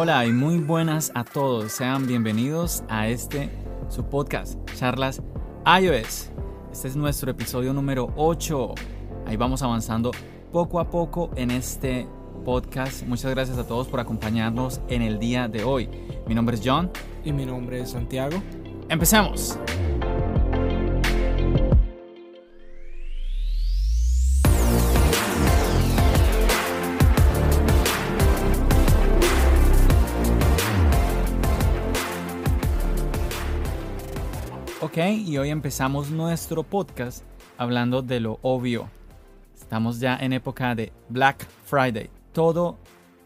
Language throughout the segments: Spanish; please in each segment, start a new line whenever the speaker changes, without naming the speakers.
Hola y muy buenas a todos. Sean bienvenidos a este, su podcast, Charlas iOS. Este es nuestro episodio número 8. Ahí vamos avanzando poco a poco en este podcast. Muchas gracias a todos por acompañarnos en el día de hoy. Mi nombre es John.
Y mi nombre es Santiago.
Empecemos. Ok, y hoy empezamos nuestro podcast hablando de lo obvio. Estamos ya en época de Black Friday. Todo,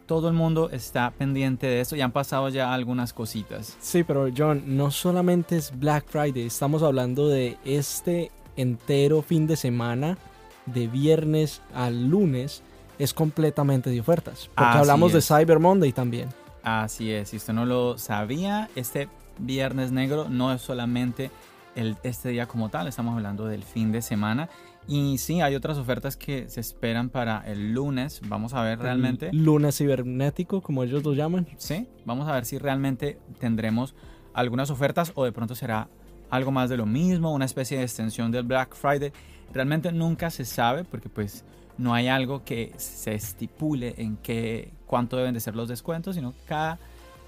todo el mundo está pendiente de eso y han pasado ya algunas cositas.
Sí, pero John, no solamente es Black Friday, estamos hablando de este entero fin de semana, de viernes al lunes, es completamente de ofertas. Porque
Así
hablamos de. Cyber Monday también.
Así es, si usted no lo sabía, este viernes negro no es solamente el, este día como tal, estamos hablando del fin de semana. Y sí, hay otras ofertas que se esperan para el lunes. Vamos a ver realmente.
El lunes cibernético, como ellos lo llaman.
Sí, vamos a ver si realmente tendremos algunas ofertas o de pronto será algo más de lo mismo, una especie de extensión del Black Friday. Realmente nunca se sabe porque pues no hay algo que se estipule en qué cuánto deben de ser los descuentos, sino cada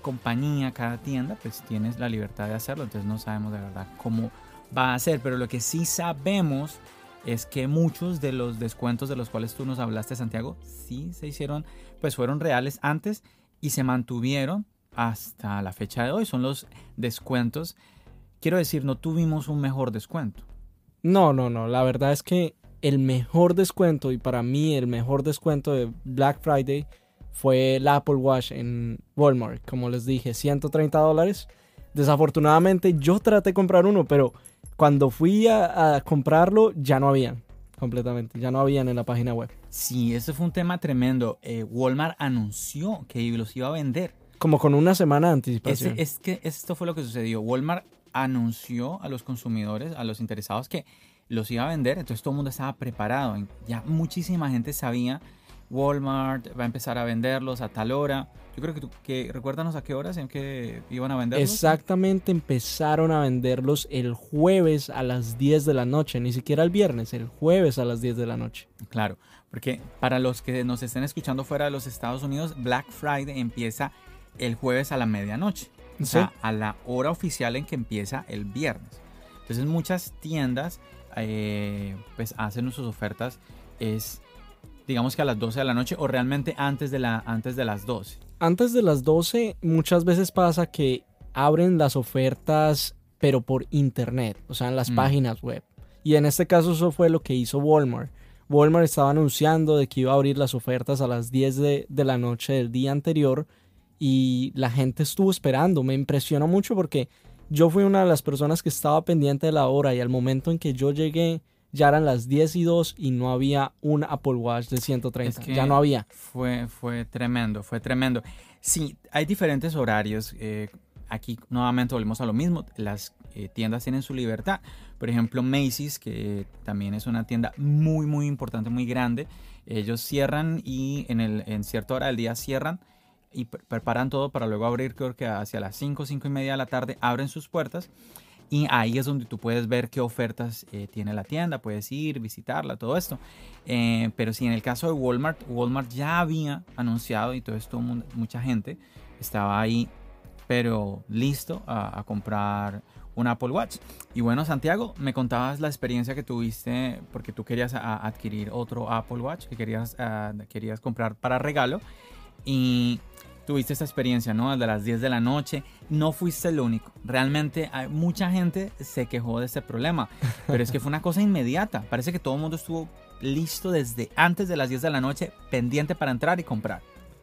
compañía, cada tienda pues tienes la libertad de hacerlo, entonces no sabemos de verdad cómo va a ser, pero lo que sí sabemos es que muchos de los descuentos de los cuales tú nos hablaste, Santiago, sí se hicieron, pues fueron reales antes y se mantuvieron hasta la fecha de hoy. Son los descuentos. Quiero decir, no tuvimos un mejor descuento.
No, no, no. La verdad es que el mejor descuento, y para mí el mejor descuento de Black Friday, fue el Apple Watch en Walmart. Como les dije, 130 dólares. Desafortunadamente yo traté de comprar uno, pero cuando fui a, a comprarlo ya no habían completamente. Ya no habían en la página web.
Sí, ese fue un tema tremendo. Eh, Walmart anunció que los iba a vender.
Como con una semana de anticipación.
es que esto fue lo que sucedió. Walmart anunció a los consumidores, a los interesados, que los iba a vender. Entonces todo el mundo estaba preparado. Ya muchísima gente sabía. Walmart va a empezar a venderlos a tal hora. Yo creo que tú, que recuérdanos a qué horas en que iban a venderlos.
Exactamente empezaron a venderlos el jueves a las 10 de la noche, ni siquiera el viernes, el jueves a las 10 de la noche.
Claro, porque para los que nos estén escuchando fuera de los Estados Unidos, Black Friday empieza el jueves a la medianoche. O sea, a la hora oficial en que empieza el viernes. Entonces muchas tiendas eh, pues hacen sus ofertas es digamos que a las 12 de la noche o realmente antes de, la, antes de las 12.
Antes de las 12 muchas veces pasa que abren las ofertas pero por internet, o sea, en las
Mm.
páginas web. Y en este caso eso fue lo que hizo Walmart. Walmart estaba anunciando de que iba a abrir las ofertas a las 10 de, de la noche del día anterior y la gente estuvo esperando. Me impresionó mucho porque yo fui una de las personas que estaba pendiente de la hora y al momento en que yo llegué ya eran las 10 y 2 y no había un Apple Watch de 130.
Es que
ya no había.
Fue, fue tremendo, fue tremendo. Sí, hay diferentes horarios. eh, aquí nuevamente volvemos a lo mismo. Las eh, tiendas tienen su libertad. Por ejemplo, Macy's, que también es una tienda muy, muy importante, muy grande. Ellos cierran y en, el, en cierta hora del día cierran y pre- preparan todo para luego abrir, creo que hacia las 5, 5 y media de la tarde, abren sus puertas. Y ahí es donde tú puedes ver qué ofertas eh, tiene la tienda, puedes ir, visitarla, todo esto. Eh, pero si en el caso de Walmart, Walmart ya había anunciado y todo esto, mu- mucha gente estaba ahí, pero listo a, a comprar un Apple Watch. Y bueno, Santiago, me contabas la experiencia que tuviste porque tú querías a- adquirir otro Apple Watch que querías, ah, querías comprar para regalo. Y tuviste esta experiencia, ¿no? De las 10 de la noche. No fuiste el único. Realmente hay, mucha gente se quejó de este problema. Pero es que fue una cosa inmediata. Parece que todo el mundo estuvo listo desde antes de las 10 de la noche, pendiente para entrar y comprar.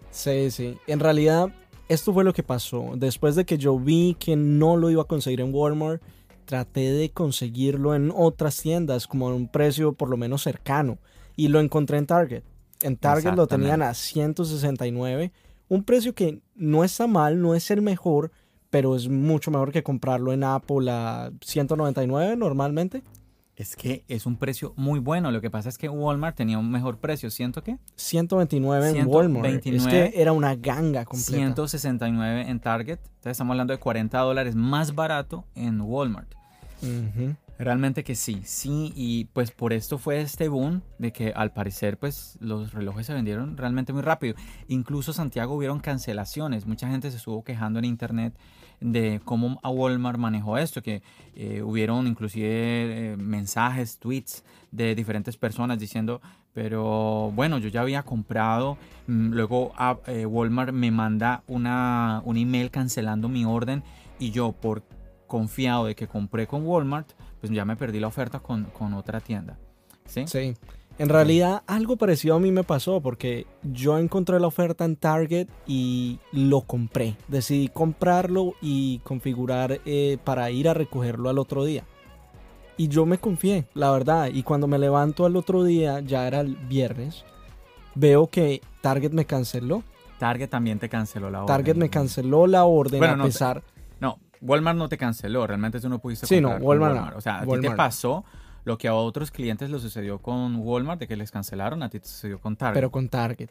Sí, sí. En realidad, esto fue lo que pasó. Después de que yo vi que no lo iba a conseguir en Walmart, traté de conseguirlo en otras tiendas, como a un precio por lo menos cercano. Y lo encontré en Target. En Target lo tenían a 169 un precio que no está mal, no es el mejor, pero es mucho mejor que comprarlo en Apple a 199 normalmente.
Es que es un precio muy bueno. Lo que pasa es que Walmart tenía un mejor precio. ¿Siento qué?
129 en Walmart. es que era una ganga completa.
169 en Target. Entonces estamos hablando de 40 dólares más barato en Walmart. Realmente que sí, sí, y pues por esto fue este boom de que al parecer pues los relojes se vendieron realmente muy rápido. Incluso Santiago hubieron cancelaciones, mucha gente se estuvo quejando en internet de cómo a Walmart manejó esto, que eh, hubieron inclusive eh, mensajes, tweets de diferentes personas diciendo, pero bueno, yo ya había comprado, mm, luego a, eh, Walmart me manda una, un email cancelando mi orden y yo por confiado de que compré con Walmart, pues ya me perdí la oferta con, otra tienda. ¿Sí?
Sí. En realidad algo parecido a mí me pasó porque yo encontré la oferta en Target y lo compré. Decidí comprarlo y configurar eh, para ir a recogerlo al otro día. Y yo me confié, la verdad. Y cuando me levanto al otro día, ya era el viernes, veo que Target me canceló.
Target también te canceló la orden.
Target me canceló la orden a pesar...
Walmart no te canceló, realmente tú no pudiste sí, no, Walmart, O sea, a ti te pasó lo que a otros clientes le sucedió con Walmart, de que les cancelaron, a ti te sucedió con Target.
Pero con Target.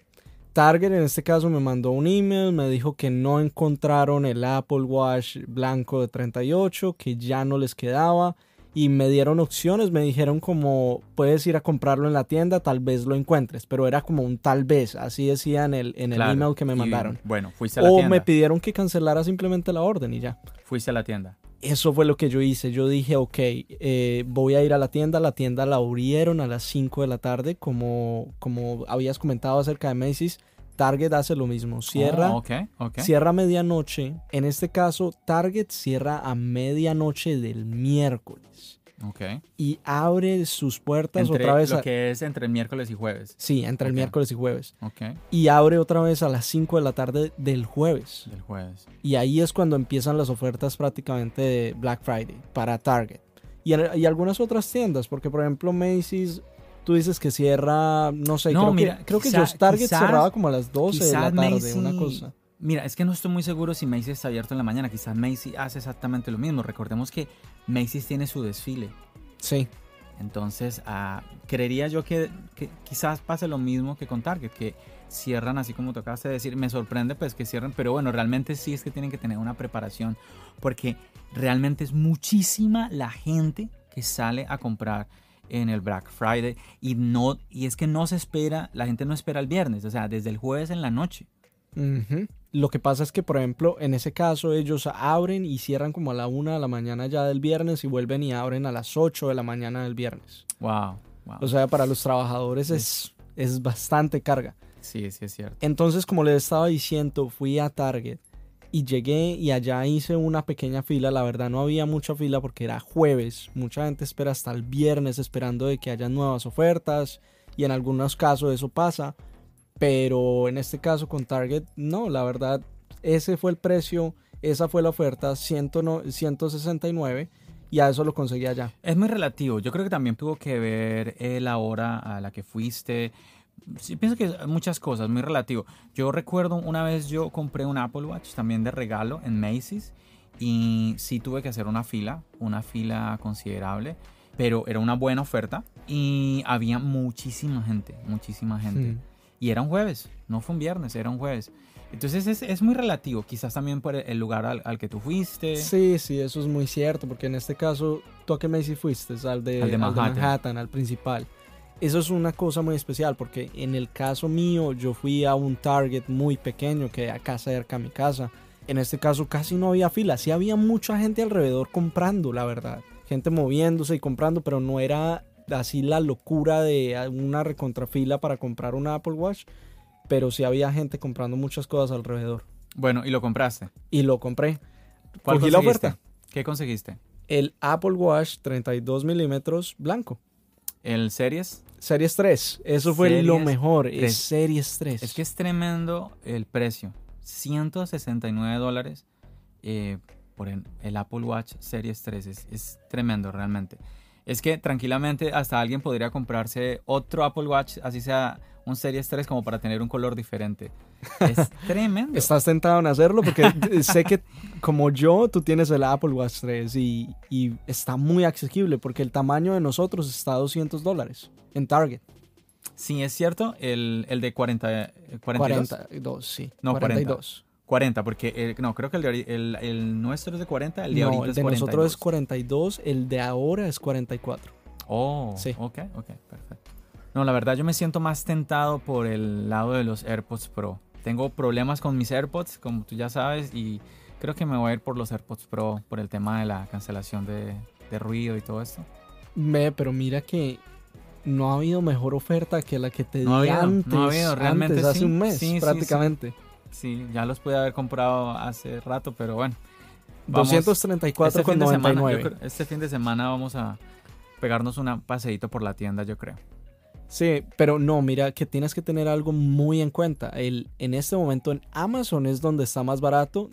Target en este caso me mandó un email, me dijo que no encontraron el Apple Watch blanco de 38, que ya no les quedaba y me dieron opciones, me dijeron como puedes ir a comprarlo en la tienda, tal vez lo encuentres, pero era como un tal vez, así decía en el, en el email que me mandaron.
bueno, fuiste a la tienda.
O me pidieron que cancelara simplemente la orden y ya.
Fuiste a la tienda.
Eso fue lo que yo hice. Yo dije, ok, eh, voy a ir a la tienda. La tienda la abrieron a las 5 de la tarde, como, como habías comentado acerca de Macy's. Target hace lo mismo. Cierra,
oh,
cierra a medianoche. En este caso, Target cierra a medianoche del miércoles.
Okay.
Y abre sus puertas otra vez.
Lo que es entre el miércoles y jueves.
Sí, entre el miércoles y jueves.
Okay.
Y abre otra vez a las 5 de la tarde del jueves.
Del jueves.
Y ahí es cuando empiezan las ofertas prácticamente de Black Friday para Target. Y, y algunas otras tiendas, porque por ejemplo Macy's Tú dices que cierra, no sé, creo, que, creo que Target cerraba como a las 12 de la tarde, una cosa.
Mira, es que no estoy muy seguro si Macy's está abierto en la mañana. Quizás Macy's hace exactamente lo mismo. Recordemos que Macy's tiene su desfile.
Sí.
Entonces, ah, creería yo que, quizás pase lo mismo que con Target, que cierran así como tocaste decir. Me sorprende pues que cierren, pero bueno, realmente sí es que tienen que tener una preparación, porque realmente es muchísima la gente que sale a comprar en el Black Friday y no y es que no se espera, la gente no espera el viernes, o sea, desde el jueves en la noche.
Lo que pasa es que, por ejemplo, en ese caso ellos abren y cierran como a la una de la mañana ya del viernes y vuelven y abren a las 8 de la mañana del viernes.
Wow.
O sea, para los trabajadores es, es bastante carga.
Sí, sí es cierto.
Entonces, como les estaba diciendo, fui a Target y llegué y allá hice una pequeña fila. La verdad no había mucha fila porque era jueves. Mucha gente espera hasta el viernes esperando de que haya nuevas ofertas y en algunos casos eso pasa. Pero en este caso con Target no, la verdad ese fue el precio, esa fue la oferta, 169 y a eso lo conseguí allá.
Es muy relativo. Yo creo que también tuvo que ver la hora a la que fuiste sí, pienso que muchas cosas, muy relativo. Yo recuerdo una vez yo compré un Apple Watch también de regalo en Macy's y sí tuve que hacer una fila, una fila considerable, pero era una buena oferta y había muchísima gente, muchísima gente. Y era un jueves, no fue un viernes, era un jueves. Entonces es, es muy relativo, quizás también por el lugar al, que tú fuiste.
Sí, sí, eso es muy cierto, porque en este caso, ¿tú a qué Macy's fuiste? Al de, al de Manhattan, al principal eso es una cosa muy especial porque en el caso mío yo fui a un Target muy pequeño que acá cerca a mi casa. En este caso casi no había fila, sí había mucha gente alrededor comprando, la verdad. Gente moviéndose y comprando, pero no era así la locura de una recontrafila para comprar un Apple Watch, pero sí había gente comprando muchas cosas alrededor.
Bueno, ¿y lo compraste?
Y lo compré.
¿Cuál
Cogí la oferta.
¿Qué conseguiste?
El Apple Watch 32 milímetros blanco.
¿El Series?
Series 3. Eso fue
Series
lo mejor.
3.
Es Series 3.
Es que es tremendo el precio. 169 dólares eh, por el, el Apple Watch Series 3. Es, es tremendo realmente. Es que tranquilamente hasta alguien podría comprarse otro Apple Watch, así sea un Series 3, como para tener un color diferente. Es tremendo.
¿Estás tentado en hacerlo? Porque sé que como yo, tú tienes el Apple Watch 3 y, y está muy accesible porque el tamaño de nosotros está a 200 dólares en Target.
Sí, es cierto, el, el de 40, eh, 42.
42, sí.
No,
42.
40, porque el- no, creo que el, de el, el nuestro es de 40, el de
no,
ahorita
el
es
de
42.
nosotros es 42, el de ahora es 44.
Oh,
Sí.
ok, ok, perfecto. No, la verdad yo me siento más tentado por el lado de los AirPods Pro. Tengo problemas con mis AirPods, como tú ya sabes, y creo que me voy a ir por los AirPods Pro por el tema de la cancelación de, de ruido y todo esto.
Me, pero mira que no ha habido mejor oferta que la que te
No ha
di
habido,
antes,
no ha habido, realmente
antes, hace
sí.
un mes
sí,
prácticamente.
Sí, ya los pude haber comprado hace rato, pero bueno. Vamos,
234
este
con
fin de semana, yo
99.
creo- este fin de semana vamos a pegarnos un paseíto por la tienda, yo creo.
Sí, pero no, mira que tienes que tener algo muy en cuenta. El, en este momento en Amazon es donde está más barato,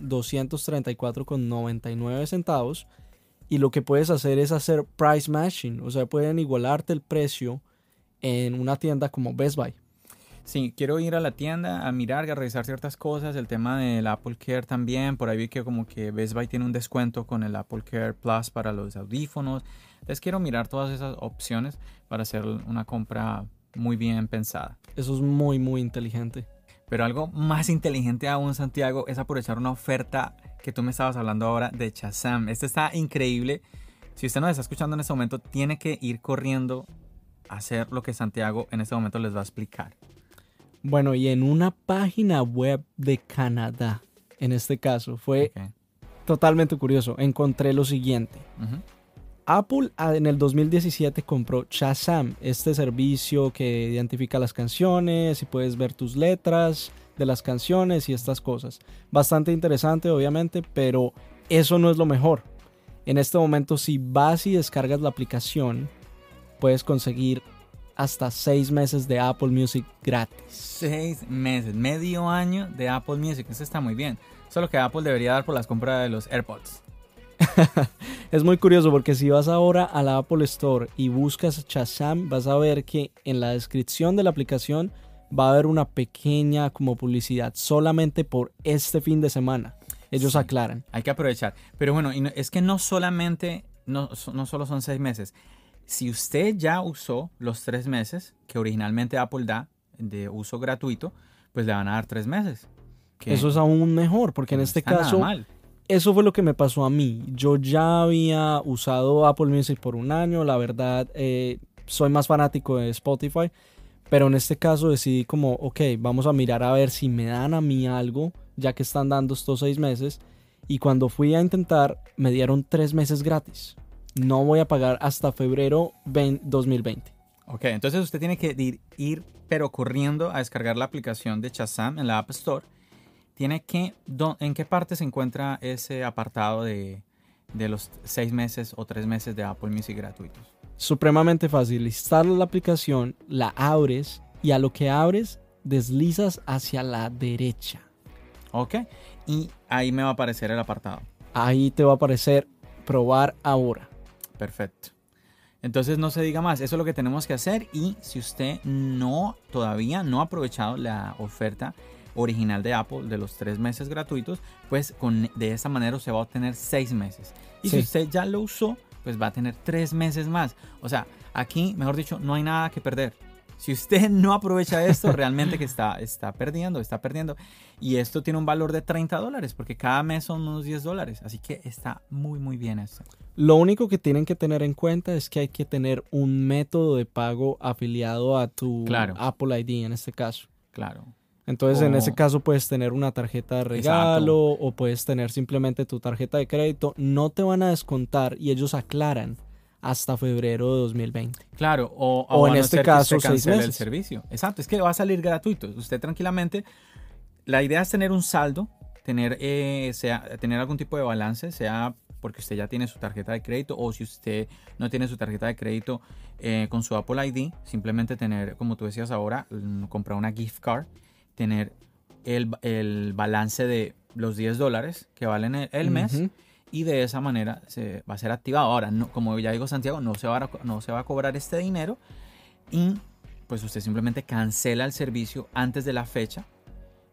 234,99 centavos. Y lo que puedes hacer es hacer price matching, o sea, pueden igualarte el precio en una tienda como Best Buy.
Sí, quiero ir a la tienda a mirar, a revisar ciertas cosas, el tema del Apple Care también, por ahí vi que como que Best Buy tiene un descuento con el Apple Care Plus para los audífonos, entonces quiero mirar todas esas opciones para hacer una compra muy bien pensada.
Eso es muy, muy inteligente.
Pero algo más inteligente aún, Santiago, es aprovechar una oferta que tú me estabas hablando ahora de Shazam. Este está increíble. Si usted nos está escuchando en este momento, tiene que ir corriendo a hacer lo que Santiago en este momento les va a explicar.
Bueno, y en una página web de Canadá, en este caso, fue totalmente curioso. Encontré lo siguiente. Apple ah, en el 2017 compró Shazam, este servicio que identifica las canciones y puedes ver tus letras de las canciones y estas cosas. Bastante interesante, obviamente, pero eso no es lo mejor. En este momento, si vas y descargas la aplicación, puedes conseguir hasta seis meses de Apple Music gratis.
Seis meses, medio año de Apple Music. Eso está muy bien. Eso es lo que Apple debería dar por las compras de los AirPods.
Es muy curioso porque si vas ahora a la Apple Store y buscas Shazam, vas a ver que en la descripción de la aplicación va a haber una pequeña como publicidad solamente por este fin de semana. Ellos
Sí.
aclaran.
Hay que aprovechar. Pero bueno, es que no solamente, no, so- no solo son seis meses. Si usted ya usó los tres meses que originalmente Apple da de uso gratuito, pues le van a dar tres meses. Que
Eso es aún mejor porque en este caso eso fue lo que me pasó a mí. Yo ya había usado Apple Music por un año, la verdad eh, soy más fanático de Spotify, pero en este caso decidí como, ok, vamos a mirar a ver si me dan a mí algo, ya que están dando estos seis meses. Y cuando fui a intentar, me dieron tres meses gratis. No voy a pagar hasta febrero 20 2020.
Ok, entonces usted tiene que ir, ir, pero corriendo a descargar la aplicación de Shazam en la App Store. Tiene que, do- ¿en qué parte se encuentra ese apartado de, de los seis meses o tres meses de Apple Music gratuitos?
Supremamente fácil. Instalas la aplicación, la abres y a lo que abres, deslizas hacia la derecha.
Ok, y ahí me va a aparecer el apartado.
ahí te va a aparecer probar ahora.
Perfecto. Entonces no se diga más, eso es lo que tenemos que hacer y si usted no todavía no ha aprovechado la oferta original de Apple de los tres meses gratuitos, pues con, de esa manera usted va a obtener seis meses. Y si usted ya lo usó, pues va a tener tres meses más. O sea, aquí, mejor dicho, no hay nada que perder. Si usted no aprovecha esto, realmente que está, está perdiendo, está perdiendo. Y esto tiene un valor de 30 dólares, porque cada mes son unos 10 dólares. Así que está muy, muy bien esto.
Lo único que tienen que tener en cuenta es que hay que tener un método de pago afiliado a tu
Claro.
Apple ID en este caso.
Claro.
Entonces, en ese caso puedes tener una tarjeta de regalo o puedes tener simplemente tu tarjeta de crédito. No te van a descontar y ellos aclaran hasta febrero de 2020.
Claro, o,
O en este caso, seis
cancele el
meses.
servicio. Exacto, es que va a salir gratuito. Usted tranquilamente, la idea es tener un saldo, tener, eh, sea, tener algún tipo de balance, sea porque usted ya tiene su tarjeta de crédito o si usted no tiene su tarjeta de crédito eh, con su Apple ID, simplemente tener, como tú decías ahora, mm, comprar una gift card, tener el, el balance de los 10 dólares que valen el, el mes. Y de esa manera se va a ser activado. Ahora, no, como ya digo Santiago, no se, va a, no se va a cobrar este dinero y pues usted simplemente cancela el servicio antes de la fecha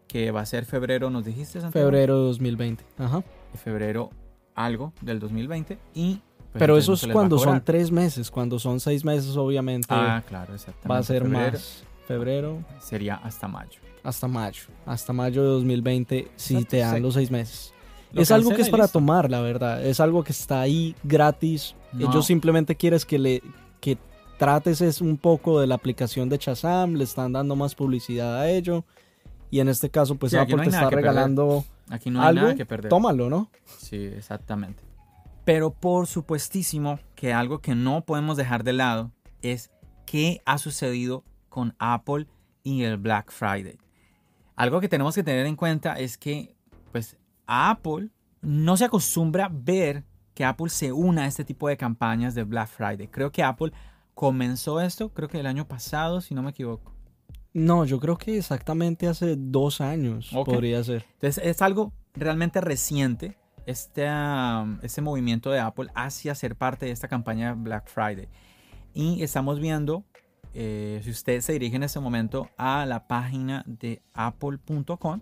que va a ser febrero, nos dijiste Santiago.
Febrero de 2020. Ajá.
Febrero algo del 2020 y... pues,
Pero eso es cuando son tres meses. Cuando son seis meses, obviamente,
Ah, claro, exactamente.
va a ser
Febrero
más. Febrero
Sería hasta mayo.
hasta mayo. Hasta mayo de 2020, si
Exacto,
te dan los seis meses.
Lo
es algo que es para tomar, la verdad. Es algo que está ahí gratis.
No.
Ellos simplemente quieres que le que trates es un poco de la aplicación de Shazam, le están dando más publicidad a ello. Y en este caso, pues
Sí,
Apple
no
te está regalando
Aquí no hay
algo.
nada que perder.
Tómalo, ¿no?
Sí, exactamente. Pero por supuestísimo que algo que no podemos dejar de lado es qué ha sucedido con Apple y el Black Friday. Algo que tenemos que tener en cuenta es que pues a Apple no se acostumbra ver que Apple se una a este tipo de campañas de Black Friday. Creo que Apple comenzó esto, creo que el año pasado, si no me equivoco.
No, yo creo que exactamente hace dos años podría ser.
Entonces es algo realmente reciente este, um, este movimiento de Apple hacia ser parte de esta campaña Black Friday. Y estamos viendo, eh, si usted se dirige en este momento a la página de apple.com,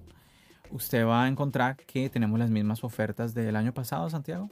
usted va a encontrar que tenemos las mismas ofertas del año pasado, Santiago.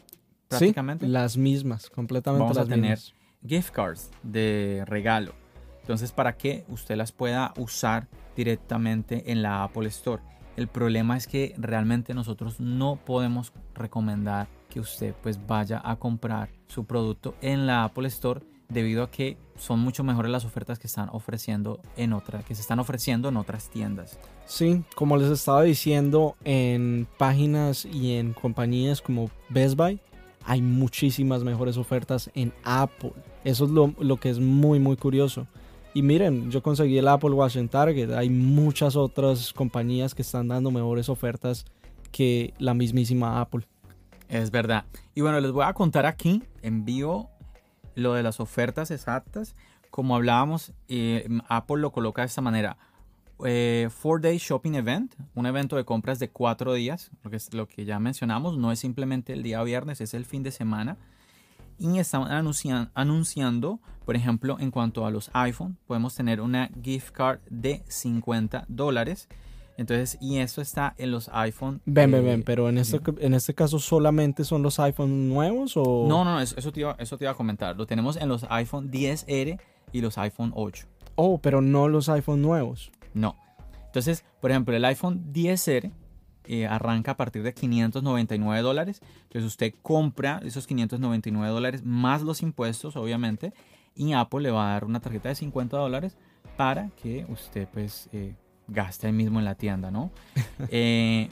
Prácticamente.
Sí, las mismas, completamente
Vamos a tener
mismas.
gift cards de regalo. Entonces, para que usted las pueda usar directamente en la Apple Store. El problema es que realmente nosotros no podemos recomendar que usted pues vaya a comprar su producto en la Apple Store debido a que son mucho mejores las ofertas que están ofreciendo en otra, que se están ofreciendo en otras tiendas.
Sí, como les estaba diciendo, en páginas y en compañías como Best Buy hay muchísimas mejores ofertas en Apple. Eso es lo, lo que es muy, muy curioso. Y miren, yo conseguí el Apple Watch en Target. Hay muchas otras compañías que están dando mejores ofertas que la mismísima Apple.
Es verdad. Y bueno, les voy a contar aquí en vivo lo de las ofertas exactas. Como hablábamos, eh, Apple lo coloca de esta manera. Eh, four Day Shopping Event, un evento de compras de cuatro días, lo que es lo que ya mencionamos, no es simplemente el día viernes, es el fin de semana. Y están anuncian- anunciando, por ejemplo, en cuanto a los iPhone, podemos tener una gift card de 50 dólares. Entonces, y esto está en los iPhone.
Ven, ven,
eh,
ven, pero en este, en este caso solamente son los iPhone nuevos o...
No, no, no, eso, eso te iba, eso te iba a comentar. Lo tenemos en los iPhone 10R y los iPhone 8.
Oh, pero no los iPhone nuevos.
No. Entonces, por ejemplo, el iPhone 10R eh, arranca a partir de 599 dólares. Entonces usted compra esos 599 dólares más los impuestos, obviamente, y Apple le va a dar una tarjeta de 50 dólares para que usted pues eh, gaste ahí mismo en la tienda, ¿no? Eh,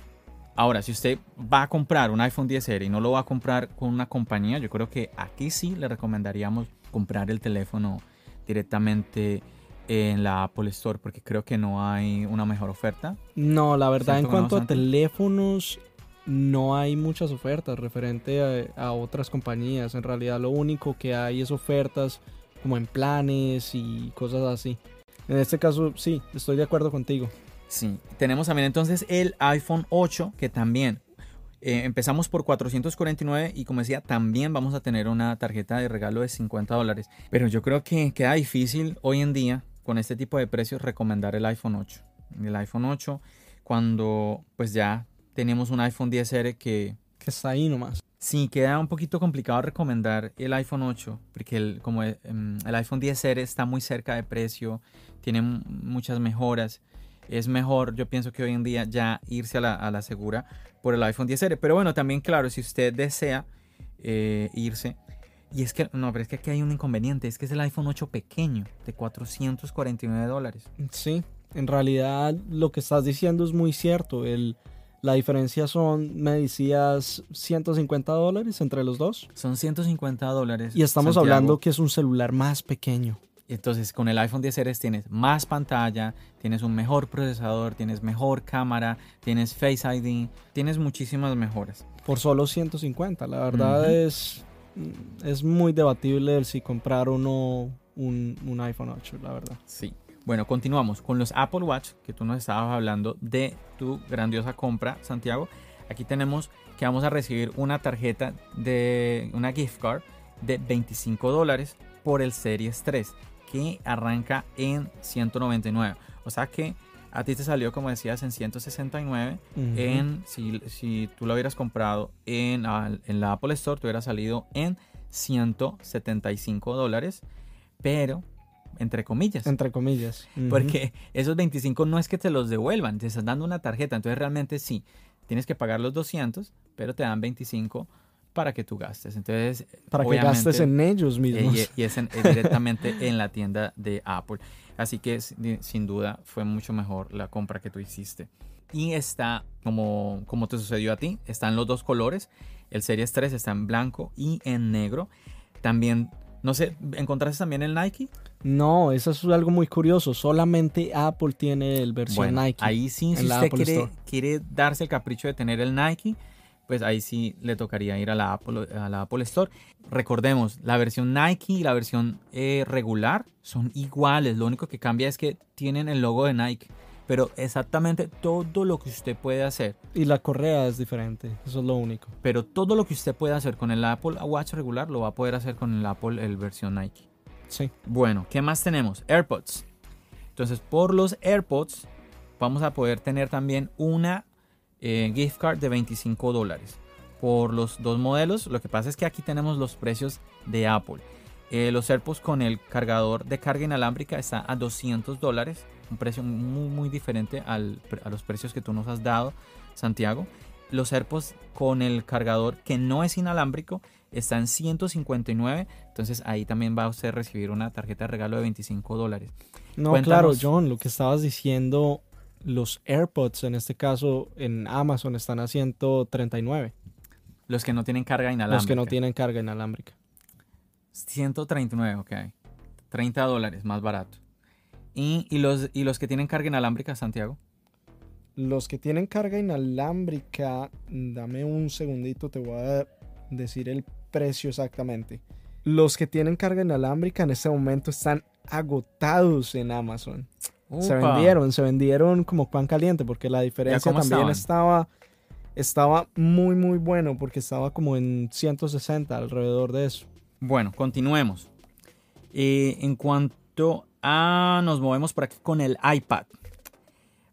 ahora, si usted va a comprar un iPhone 10R y no lo va a comprar con una compañía, yo creo que aquí sí le recomendaríamos comprar el teléfono directamente en la Apple Store porque creo que no hay una mejor oferta.
No, la verdad, en
¿Cierto que no,
cuanto a teléfonos, no hay muchas ofertas referente a, a otras compañías. En realidad, lo único que hay es ofertas como en planes y cosas así. En este caso, sí, estoy de acuerdo contigo.
Sí, tenemos también entonces el iPhone 8 que también eh, empezamos por 449 y como decía, también vamos a tener una tarjeta de regalo de 50 dólares. Pero yo creo que queda difícil hoy en día con este tipo de precios recomendar el iPhone 8. El iPhone 8 cuando pues ya tenemos un iPhone 10R que
Que está ahí nomás.
Sí, queda un poquito complicado recomendar el iPhone 8, porque el, como el, em, el iPhone 10R está muy cerca de precio, tiene muchas mejoras. Es mejor, yo pienso que hoy en día ya irse a la, a la segura por el iPhone 10R. Pero bueno, también claro, si usted desea eh, irse, y es que, no, pero es que aquí hay un inconveniente, es que es el iPhone 8 pequeño, de 449 dólares.
Sí, en realidad lo que estás diciendo es muy cierto. El, la diferencia son, me decías, 150 dólares entre los dos.
Son 150 dólares.
Y estamos
Santiago.
hablando que es un celular más pequeño.
Entonces, con el iPhone 10 tienes más pantalla, tienes un mejor procesador, tienes mejor cámara, tienes Face ID, tienes muchísimas mejoras.
Por solo 150, la verdad es, es muy debatible el si comprar uno un, un iPhone 8, la verdad.
Sí. Bueno, continuamos con los Apple Watch, que tú nos estabas hablando de tu grandiosa compra, Santiago. Aquí tenemos que vamos a recibir una tarjeta de una gift card de 25 dólares por el Series 3 que arranca en 199. O sea que a ti te salió, como decías, en 169. en, si, si, tú lo hubieras comprado en, en, la Apple Store, te hubiera salido en 175 dólares. Pero, entre comillas.
Entre comillas.
Porque esos 25 no es que te los devuelvan, te están dando una tarjeta. Entonces, realmente sí, tienes que pagar los 200, pero te dan 25 para que tú gastes. Entonces,
para que gastes en ellos mismos.
Y, es, directamente en la tienda de Apple. Así que sin duda fue mucho mejor la compra que tú hiciste. Y está, como, como te sucedió a ti, están los dos colores. El Series 3 está en blanco y en negro. También, no sé, ¿encontraste también el Nike?
No, eso es algo muy curioso. Solamente Apple tiene el versión Nike.
Ahí sí, si usted quiere, quiere darse el capricho de tener el Nike, pues ahí sí le tocaría ir a la Apple, a la Apple Store. Recordemos, la versión Nike y la versión eh, regular son iguales. Lo único que cambia es que tienen el logo de Nike. Pero exactamente todo lo que usted puede hacer.
Y la correa es diferente, eso es lo único.
Pero todo lo que usted puede hacer con el Apple Watch regular lo va a poder hacer con el Apple el versión Nike.
Sí.
Bueno, ¿qué más tenemos? AirPods. Entonces, por los AirPods vamos a poder tener también una eh, gift card de 25 dólares por los dos modelos. Lo que pasa es que aquí tenemos los precios de Apple. Eh, los AirPods con el cargador de carga inalámbrica está a 200 dólares, un precio muy, muy diferente a los precios que tú nos has dado, Santiago. Los AirPods con el cargador que no es inalámbrico está en 159, entonces ahí también va a usted recibir una tarjeta de regalo de 25 dólares.
No, claro, John, lo que estabas diciendo los AirPods, en este caso en Amazon, están a 139.
Los que no tienen carga inalámbrica.
Los que no tienen carga inalámbrica.
139, ok. 30 dólares más barato. ¿Y, los, ¿Y los que tienen carga inalámbrica, Santiago?
Los que tienen carga inalámbrica, dame un segundito, te voy a decir el precio exactamente. Los que tienen carga inalámbrica en este momento están agotados en Amazon. Se vendieron, se vendieron como pan caliente porque la diferencia también estaba estaba muy muy bueno porque estaba como en 160 alrededor de eso.
Bueno, continuemos. Eh, en cuanto a nos movemos por aquí con el iPad.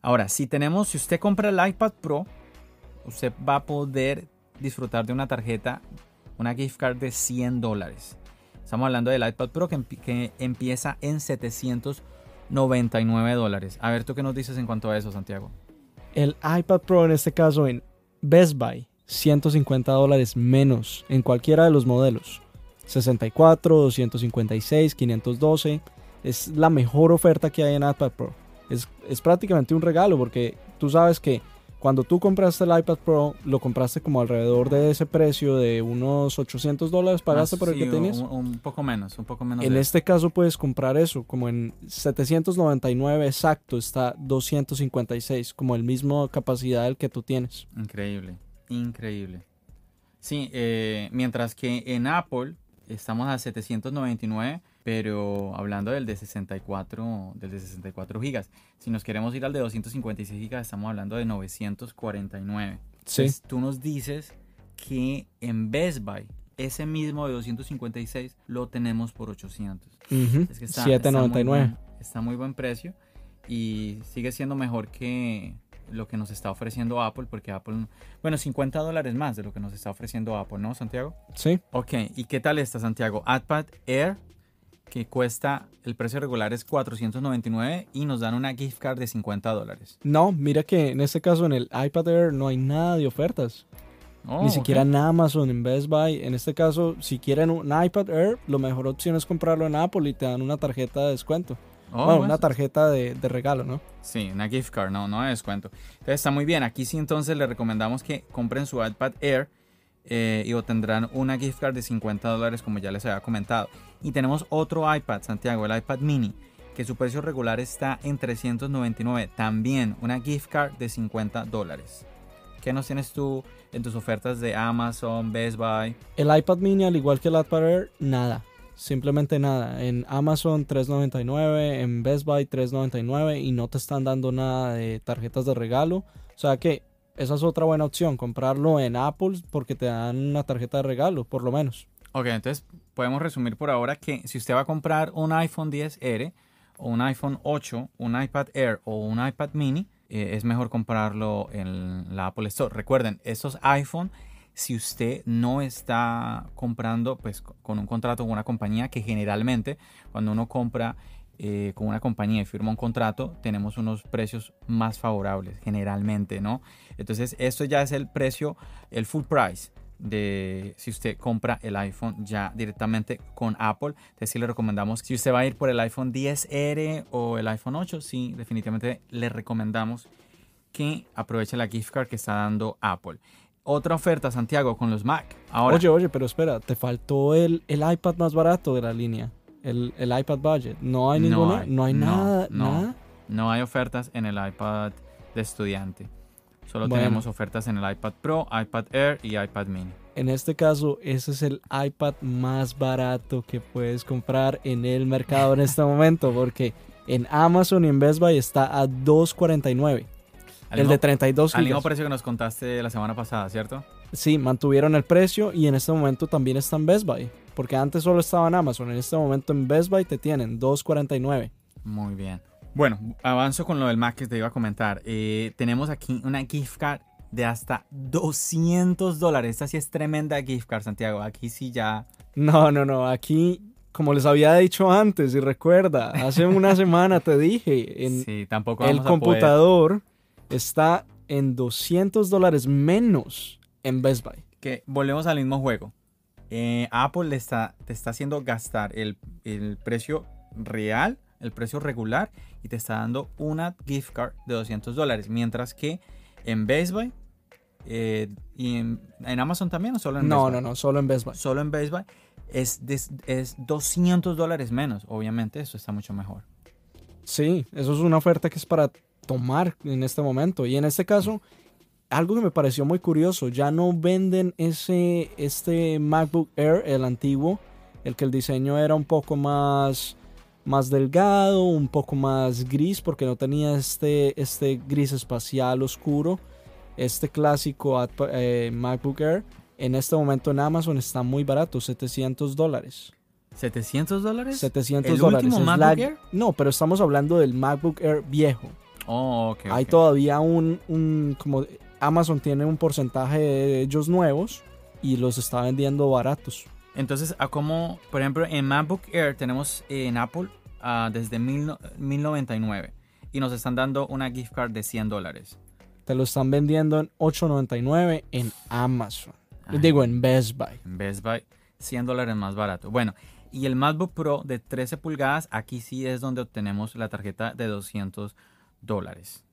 Ahora, si tenemos, si usted compra el iPad Pro, usted va a poder disfrutar de una tarjeta, una gift card de 100 dólares. Estamos hablando del iPad Pro que, empieza en 700 99 dólares. A ver, ¿tú qué nos dices en cuanto a eso, Santiago?
El iPad Pro en este caso en Best Buy, 150 dólares menos en cualquiera de los modelos. 64, 256, 512. Es la mejor oferta que hay en iPad Pro. Es, es prácticamente un regalo porque tú sabes que cuando tú compraste el iPad Pro, lo compraste como alrededor de ese precio de unos 800 dólares, pagaste por el que tenías.
Un, un, poco menos, un poco menos.
En este caso puedes comprar eso, como en 799 exacto, está 256, como el mismo capacidad del que tú tienes.
Increíble, increíble. Sí, eh, mientras que en Apple estamos a 799 pero hablando del de 64, del de 64 gigas. Si nos queremos ir al de 256 gigas, estamos hablando de 949. Sí. tú nos dices que en Best Buy ese mismo de 256 lo tenemos por 800.
Es que está, 799.
Está, muy buen precio y sigue siendo mejor que lo que nos está ofreciendo Apple, porque Apple, bueno, 50 dólares más de lo que nos está ofreciendo Apple, ¿no, Santiago?
Sí.
Ok, ¿y qué tal está, Santiago? iPad Air que cuesta, el precio regular es 499 y nos dan una gift card de 50 dólares.
No, mira que en este caso en el iPad Air no hay nada de ofertas. Oh, Ni siquiera en Amazon, en Best Buy. En este caso, si quieren un iPad Air, lo mejor opción es comprarlo en Apple y te dan una tarjeta de descuento. Oh, bueno, una tarjeta de, de, regalo, ¿no?
Sí, una gift card, no, no de descuento. Entonces está muy bien. Aquí sí entonces le recomendamos que compren su iPad Air eh, y obtendrán una gift card de 50 dólares como ya les había comentado. Y tenemos otro iPad, Santiago, el iPad mini, que su precio regular está en 399. También una gift card de 50 dólares. ¿Qué nos tienes tú en tus ofertas de Amazon, Best Buy?
El iPad mini, al igual que el iPad Air, nada. Simplemente nada. En Amazon 3.99, en Best Buy 3.99 y no te están dando nada de tarjetas de regalo. O sea que esa es otra buena opción, comprarlo en Apple porque te dan una tarjeta de regalo, por lo menos.
Ok, entonces podemos resumir por ahora que si usted va a comprar un iPhone 10R o un iPhone 8, un iPad Air o un iPad mini, eh, es mejor comprarlo en la Apple Store. Recuerden, esos iPhone, si usted no está comprando pues con un contrato con una compañía que generalmente cuando uno compra eh, con una compañía y firma un contrato, tenemos unos precios más favorables generalmente, ¿no? Entonces, esto ya es el precio, el full price de si usted compra el iPhone ya directamente con Apple. Entonces sí le recomendamos, si usted va a ir por el iPhone 10R o el iPhone 8, sí, definitivamente le recomendamos que aproveche la gift card que está dando Apple. Otra oferta, Santiago, con los Mac. Ahora,
oye, oye, pero espera, te faltó el, el iPad más barato de la línea, el, el iPad Budget. No hay ninguna, no hay, nada, nada.
No hay ofertas en el iPad de estudiante. Solo tenemos ofertas en el iPad Pro, iPad Air y iPad Mini.
En este caso, ese es el iPad más barato que puedes comprar en el mercado en este momento, porque en Amazon y en Best Buy está a 2.49. El de 32 GB.
Al mismo precio que nos contaste la semana pasada, ¿cierto?
Sí, mantuvieron el precio y en este momento también está en Best Buy. Porque antes solo estaba en Amazon. En este momento en Best Buy te tienen 2.49.
Muy bien. Bueno, avanzo con lo del Mac que te iba a comentar. Eh, tenemos aquí una gift card de hasta 200 dólares. Esta sí es tremenda gift card, Santiago. Aquí sí ya...
No, no, no. Aquí, como les había dicho antes, y recuerda, hace una semana te dije, en
sí, tampoco
el computador está en 200 dólares menos en Best Buy.
Que volvemos al mismo juego. Eh, Apple le está, te está haciendo gastar el, el precio real el precio regular y te está dando una gift card de 200 dólares. Mientras que en Best Buy eh, y en, Amazon también o solo en
no,
Best Buy?
No, no, solo en Best Buy.
Solo en Best Buy es, es 200 dólares menos. Obviamente eso está mucho mejor.
Sí, eso es una oferta que es para tomar en este momento. Y en este caso, algo que me pareció muy curioso, ya no venden ese, este MacBook Air, el antiguo, el que el diseño era un poco más más delgado, un poco más gris porque no tenía este, este gris espacial oscuro. Este clásico eh, MacBook Air en este momento en Amazon está muy barato, 700 dólares.
¿700 dólares?
700
¿El
dólares.
Último MacBook Air?
No, pero estamos hablando del MacBook Air viejo.
Oh, ok.
Hay todavía un, un, como Amazon tiene un porcentaje de ellos nuevos y los está vendiendo baratos.
Entonces, a como, por ejemplo, en MacBook Air tenemos en Apple uh, desde mil, 1099 y nos están dando una gift card de 100 dólares.
Te lo están vendiendo en 8.99 en Amazon. Digo, en Best Buy.
En Best Buy, 100 dólares más barato. Bueno, y el MacBook Pro de 13 pulgadas, aquí sí es donde obtenemos la tarjeta de 200 dólares.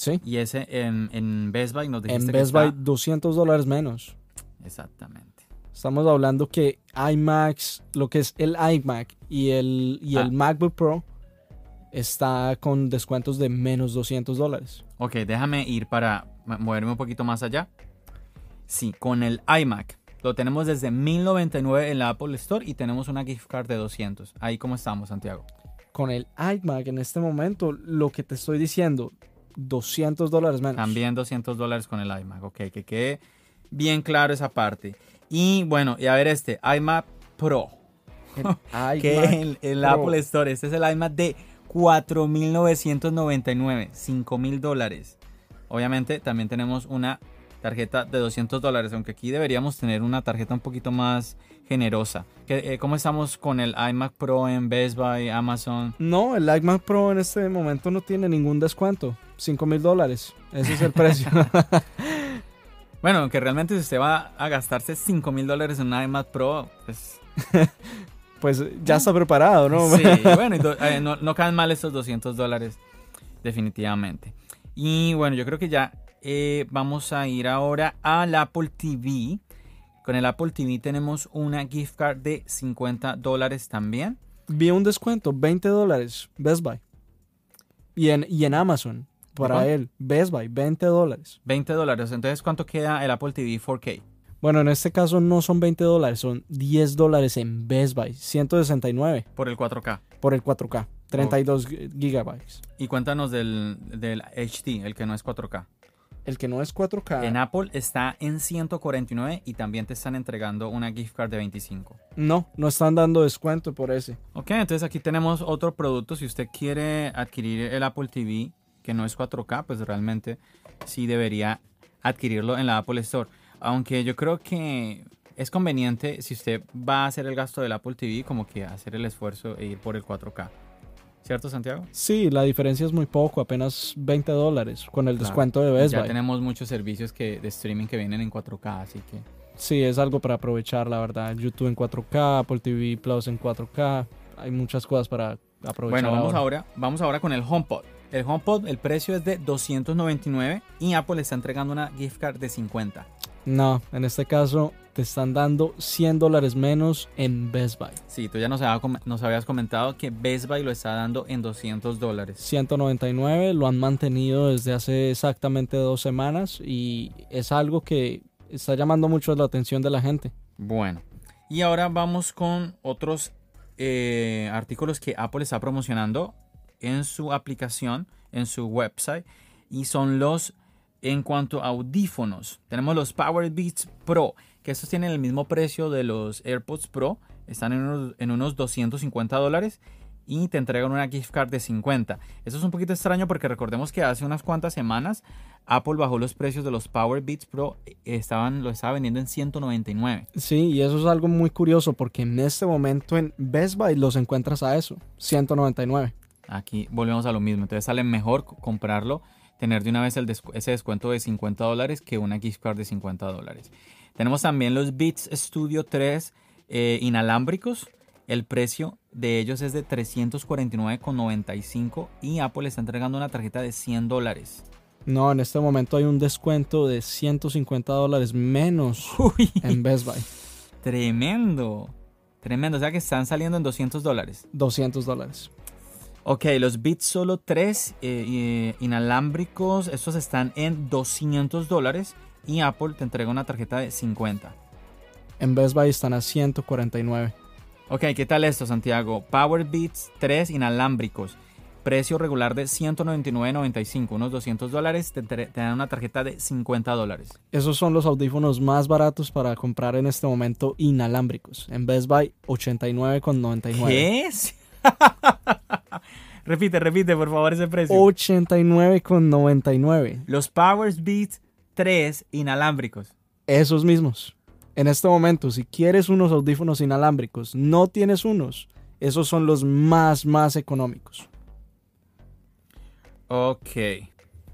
Sí.
Y ese en, en Best Buy nos dijiste
En Best Buy, 200 dólares menos.
Exactamente.
Estamos hablando que iMacs, lo que es el iMac y el, y el ah. MacBook Pro está con descuentos de menos 200 dólares.
Ok, déjame ir para moverme un poquito más allá. Sí, con el iMac lo tenemos desde 1099 en la Apple Store y tenemos una gift card de 200. Ahí cómo estamos, Santiago.
Con el iMac en este momento, lo que te estoy diciendo, 200 dólares menos.
También 200 dólares con el iMac. Ok, que quede bien claro esa parte. Y bueno, y a ver este, iMac Pro. que el, Apple Store. Este es el iMac de 4.999, 5.000 dólares. Obviamente también tenemos una tarjeta de 200 dólares, aunque aquí deberíamos tener una tarjeta un poquito más generosa. Eh, ¿Cómo estamos con el iMac Pro en Best Buy, Amazon?
No, el iMac Pro en este momento no tiene ningún descuento. 5 mil dólares. Ese es el precio.
Bueno, aunque realmente si usted va a gastarse 5 mil dólares en un iMac Pro, pues...
pues ya está preparado, ¿no?
Sí, bueno, eh, no, no, caen mal estos 200 dólares, definitivamente. Y bueno, yo creo que ya eh, vamos a ir ahora al Apple TV, Con el Apple TV tenemos una gift card de 50 dólares también.
Vi un descuento, 20 dólares, Best Buy. Y en, y en Amazon, para él, Best Buy, 20 dólares.
20 dólares. Entonces, ¿cuánto queda el Apple TV 4K?
Bueno, en este caso no son 20 dólares, son 10 dólares en Best Buy, 169
Por el 4K.
por el 4K, 32 gigabytes.
Y cuéntanos del, del HD, el que no es 4K.
El que no es 4K,
En Apple está en 149 y también te están entregando una gift card de 25.
no, no están dando descuento por ese.
Ok, entonces aquí tenemos otro producto. Si usted quiere adquirir el Apple TV, que no es 4K, pues realmente sí debería adquirirlo en la Apple Store. Aunque yo creo que es conveniente si usted va a hacer el gasto del Apple TV, como que hacer el esfuerzo e ir por el 4K. ¿Cierto, Santiago?
Sí, la diferencia es muy poco, apenas 20 dólares con el
Claro.
descuento de Best
ya
Buy.
tenemos muchos servicios que, de streaming que vienen en 4K, así que...
Sí, es algo para aprovechar, la verdad. YouTube en 4K, Apple TV Plus en 4K. Hay muchas cosas para aprovechar.
Bueno, vamos
ahora.
ahora, vamos ahora con el HomePod. El HomePod, el precio es de 299 y Apple está entregando una gift card de 50.
No, en este caso te están dando 100 dólares menos en Best Buy.
Sí, tú ya nos, habías comentado que Best Buy lo está dando en 200 dólares.
199 lo han mantenido desde hace exactamente dos semanas y es algo que está llamando mucho la atención de la gente.
Bueno, y ahora vamos con otros eh, artículos que Apple está promocionando en su aplicación, en su website, y son los en cuanto a audífonos. Tenemos los Power Beats Pro, que estos tienen el mismo precio de los AirPods Pro, están en unos, en unos 250 dólares y te entregan una gift card de 50. Eso es un poquito extraño porque recordemos que hace unas cuantas semanas Apple bajó los precios de los Power Beats Pro, eh, estaban, lo estaba vendiendo en 199.
Sí, y eso es algo muy curioso porque en este momento en Best Buy los encuentras a eso, 199.
Aquí volvemos a lo mismo. Entonces sale mejor comprarlo, tener de una vez el descu- ese descuento de 50 dólares que una gift card de 50 dólares. Tenemos también los Beats Studio 3 eh, inalámbricos. El precio de ellos es de 349,95 y Apple está entregando una tarjeta de 100 dólares.
No, en este momento hay un descuento de 150 dólares menos
Uy,
en Best Buy.
tremendo. Tremendo. O sea que están saliendo en 200 dólares.
200 dólares.
Ok, los Beats Solo 3 eh, eh, inalámbricos, estos están en 200 dólares y Apple te entrega una tarjeta de 50.
En Best Buy están a 149.
Ok, ¿qué tal esto, Santiago? Power Beats 3 inalámbricos, precio regular de 199.95, unos 200 dólares, te, dan una tarjeta de 50 dólares.
Esos son los audífonos más baratos para comprar en este momento inalámbricos. En Best Buy 89,99.
¿Qué es? repite, repite, por favor, ese precio.
89,99.
Los Power Beats 3 inalámbricos.
Esos mismos. En este momento, si quieres unos audífonos inalámbricos, no tienes unos. Esos son los más, más económicos.
Ok.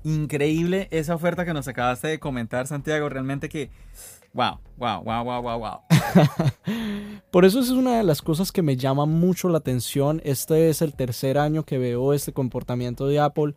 Increíble esa oferta que nos acabaste de comentar, Santiago. Realmente que. Wow, wow, wow, wow, wow, wow.
Por eso es una de las cosas que me llama mucho la atención. Este es el tercer año que veo este comportamiento de Apple.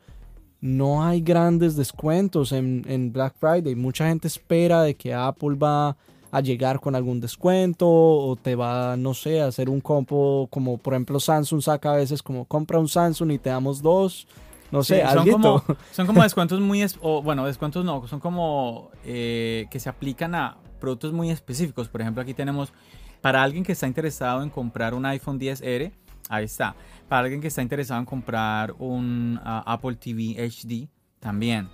No hay grandes descuentos en, en Black Friday. Mucha gente espera de que Apple va a llegar con algún descuento o te va, no sé, a hacer un combo como por ejemplo Samsung saca a veces como compra un Samsung y te damos dos. No sé,
Sí, son,
alguito.
como, son como descuentos muy. o, bueno, descuentos no, son como eh, que se aplican a productos muy específicos. Por ejemplo, aquí tenemos para alguien que está interesado en comprar un iPhone 10R, ahí está. Para alguien que está interesado en comprar un ah, Apple TV HD, también.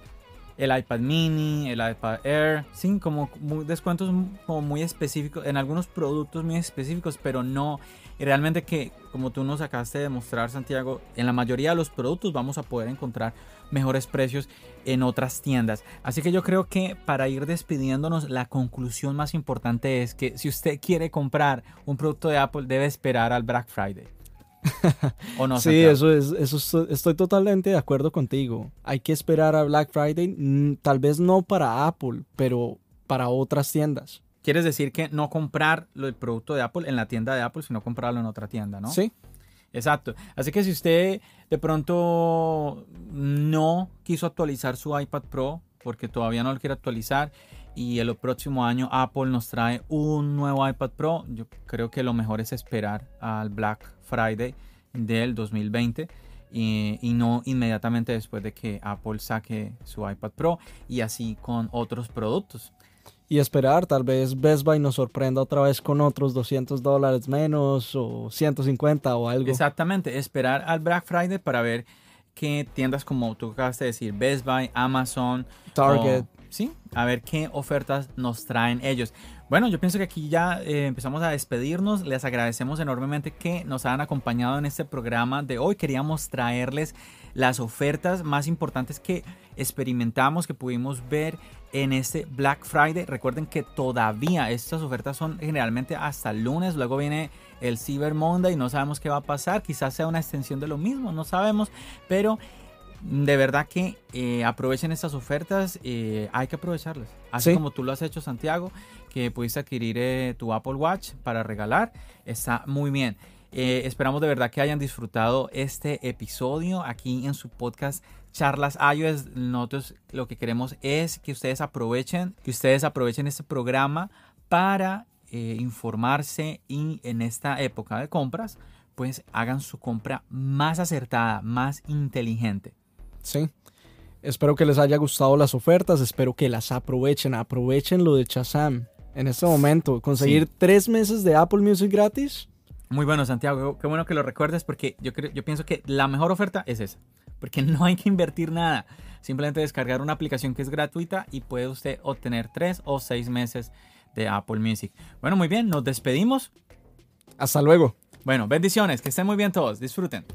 El iPad mini, el iPad Air, sí, como descuentos como muy específicos en algunos productos muy específicos, pero no realmente que, como tú nos acabaste de mostrar, Santiago, en la mayoría de los productos vamos a poder encontrar mejores precios en otras tiendas. Así que yo creo que para ir despidiéndonos, la conclusión más importante es que si usted quiere comprar un producto de Apple, debe esperar al Black Friday. ¿O no?
Sí, eso es, eso estoy, totalmente de acuerdo contigo. Hay que esperar a Black Friday, mm, tal vez no para Apple, pero para otras tiendas.
Quieres decir que no comprar el producto de Apple en la tienda de Apple, sino comprarlo en otra tienda, ¿no?
Sí,
Exacto. Así que si usted de pronto no quiso actualizar su iPad Pro porque todavía no lo quiere actualizar, y el próximo año Apple nos trae un nuevo iPad Pro. Yo creo que lo mejor es esperar al Black Friday del 2020 y, y, no inmediatamente después de que Apple saque su iPad Pro y así con otros productos.
Y esperar, tal vez Best Buy nos sorprenda otra vez con otros 200 dólares menos o 150 o algo.
Exactamente, esperar al Black Friday para ver qué tiendas como tú acabas de decir, Best Buy, Amazon,
Target.
O, sí, a ver qué ofertas nos traen ellos. Bueno, yo pienso que aquí ya eh, empezamos a despedirnos. Les agradecemos enormemente que nos hayan acompañado en este programa de hoy. Queríamos traerles las ofertas más importantes que experimentamos, que pudimos ver en este Black Friday. Recuerden que todavía estas ofertas son generalmente hasta el lunes. Luego viene el Cyber Monday. No sabemos qué va a pasar. Quizás sea una extensión de lo mismo. No sabemos. Pero de verdad que eh, aprovechen estas ofertas, eh, hay que aprovecharlas. Así
Sí.
como tú lo has hecho, Santiago, que pudiste adquirir eh, tu Apple Watch para regalar, está muy bien. Esperamos de verdad que hayan disfrutado este episodio aquí en su podcast Charlas iOS. Nosotros lo que queremos es que ustedes aprovechen, que ustedes aprovechen este programa para eh, informarse y en esta época de compras, pues hagan su compra más acertada, más inteligente.
Sí. Espero que les haya gustado las ofertas, espero que las aprovechen, aprovechen lo de Shazam. En este momento, conseguir
Sí.
tres meses de Apple Music gratis,
Muy bueno, Santiago. Qué bueno que lo recuerdes porque yo, creo, yo pienso que la mejor oferta es esa. Porque no hay que invertir nada. Simplemente descargar una aplicación que es gratuita y puede usted obtener tres o seis meses de Apple Music. Bueno, muy bien, nos despedimos.
hasta luego.
Bueno, bendiciones, que estén muy bien todos. Disfruten.